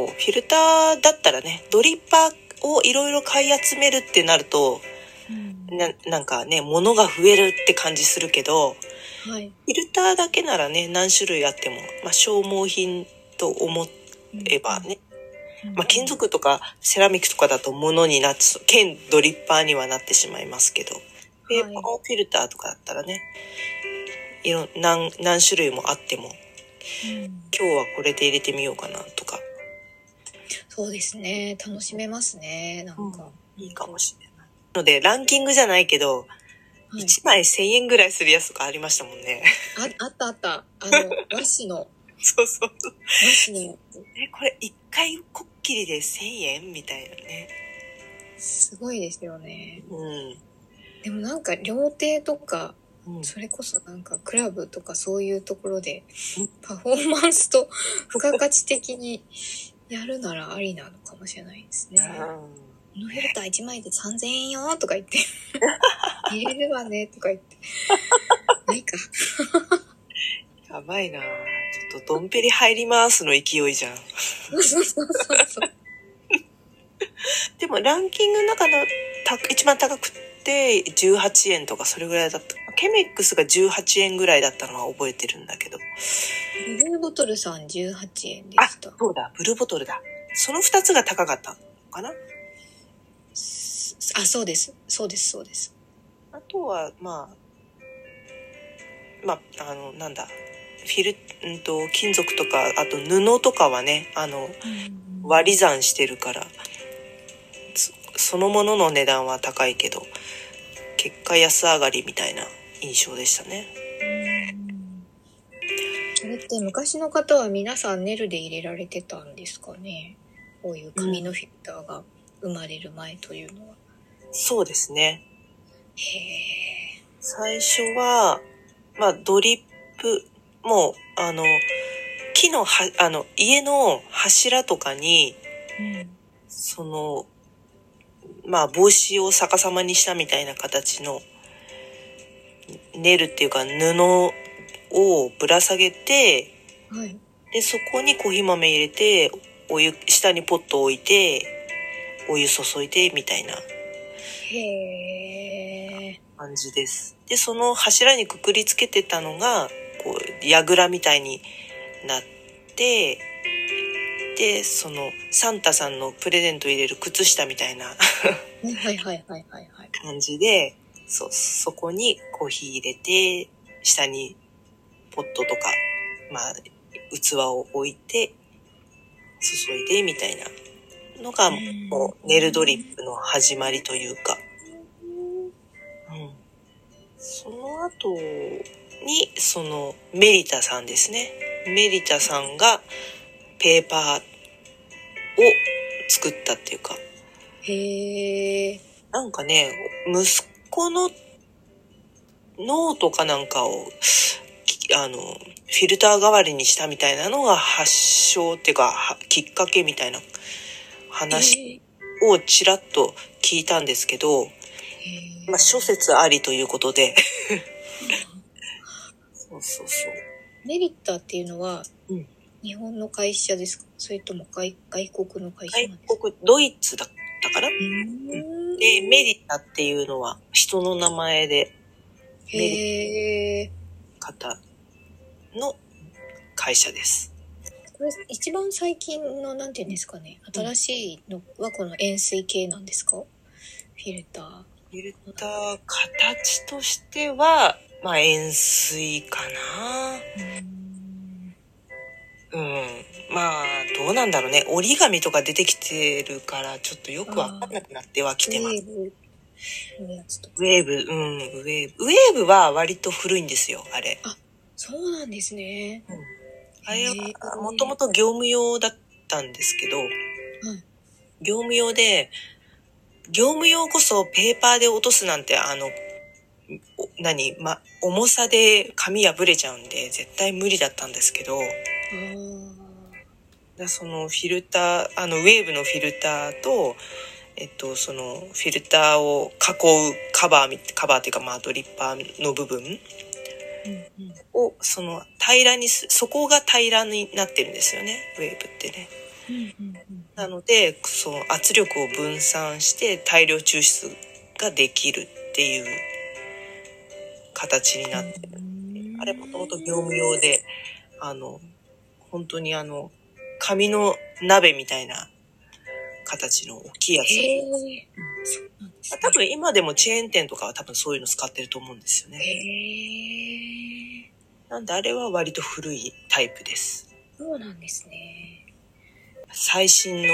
こう、フィルターだったらね、ドリッパーをいろいろ買い集めるってなると、うん。ななんかね、物が増えるって感じするけど、はい。フィルターだけならね、何種類あっても、まあ、消耗品と思えばね、まあ、金属とかセラミックとかだと物になって、兼ドリッパーにはなってしまいますけど、ペーパーフィルターとかだったらね、いろん何何種類もあっても、うん。今日はこれで入れてみようかなとか、そうですね。楽しめますね。なんか。いいかもしれない。ので、ランキングじゃないけど、はい1枚1000円ぐらいするやつとかありましたもんね。あ、あったあった。あの、和紙の、そうそう。和紙の。え、これ1回こっきりで1000円みたいなね。すごいですよね。うん。でもなんか、料亭とか、うんそれこそなんか、クラブとかそういうところでうん、パフォーマンスと付加価値的にやるならありなのかもしれないですね。このフィルター1枚で3000円よとか言って、入れるわねとか言って。ないか。やばいなちょっとドンペリ入りますの勢いじゃん。そうそうそうそう。でもランキングの中のた一番高くって18円とかそれぐらいだった。ケメックスが18円ぐらいだったのは覚えてるんだけど。ブルーボトルさん18円であした。、そうだ、ブルーボトルだ。その2つが高かったのかな？あ、そうです。そうです、そうです。あとは、まあ、まあ、あの、なんだ、フィル、うんと、金属とか、あと布とかはね、あの、割り算してるから、そそのものの値段は高いけど、結果安上がりみたいな印象でしたね。それって昔の方は皆さんネルで入れられてたんですかね？こういう紙のフィルターが生まれる前というのは。そうですね。へえ。最初は、まあ、ドリップ、もう、あの、木のは、あの、家の柱とかに、うん。その、まあ帽子を逆さまにしたみたいな形の、ネルっていうか布をぶら下げて、はい。で、そこにコーヒー豆入れて、お湯、下にポットを置いて、お湯注いで、みたいな。感じです。で、その柱にくくりつけてたのが、こう、櫓みたいになって、で、その、サンタさんのプレゼント入れる靴下みたいなはいはいはいはいはいはい。感じで、そう、そこにコーヒー入れて、下にポットとか、まあ、器を置いて、注いで、みたいなのが、もう、ネルドリップの始まりというか、うん。その後に、その、メリタさんですね。メリタさんが、ペーパーを作ったっていうか、へえ。なんかね、息子のノートかなんかを、きあの、フィルター代わりにしたみたいなのが発祥っていうか、はきっかけみたいな話をちらっと聞いたんですけど、まあ諸説ありということで。そうそうそう。メリッターっていうのは、うん。日本の会社ですか？それとも外外国の会社ですか？外国、ドイツだったかな？うーんで、メリタっていうのは人の名前でへえ。方の会社です。これ一番最近のなんていうんですかね新しいのはこの円錐形なんですか？フィルター。フィルター形としては、まあ円錐かな。うん。まあ、どうなんだろうね。折り紙とか出てきてるから、ちょっとよくわかんなくなってはきてます。ウェーブ、うん、ウェーブ。ウェーブは割と古いん。ですよ、あれ。あそうなん。ですね。あれは、もともと業務用だったん。ですけど、業務用で、業務用こそペーパーで落とすなん。て、あの、お何ま、重さで紙破れちゃうん。で、絶対無理だったん。ですけど、あだそのフィルター、あの、ウェーブのフィルターと、えっと、その、フィルターを囲うカバーみ、カバーっていうか、まあ、ドリッパーの部分を、その、平らにす、そこが平らになってるんですよね、ウェーブってね。なので、その圧力を分散して大量抽出ができるっていう形になってる。あれもともと業務用で、あの、本当にあの、紙の鍋みたいな形の大きいやつ。へそうなんですね、多分今でもチェーン店とかは多分そういうの使ってると思うんですよね。へなんであれは割と古いタイプです。そうなんですね。最新の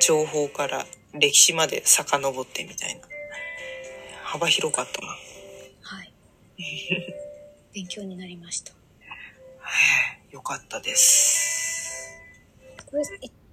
情報から歴史まで遡ってみたいな。幅広かったな。はい。勉強になりました。よかったです。これ、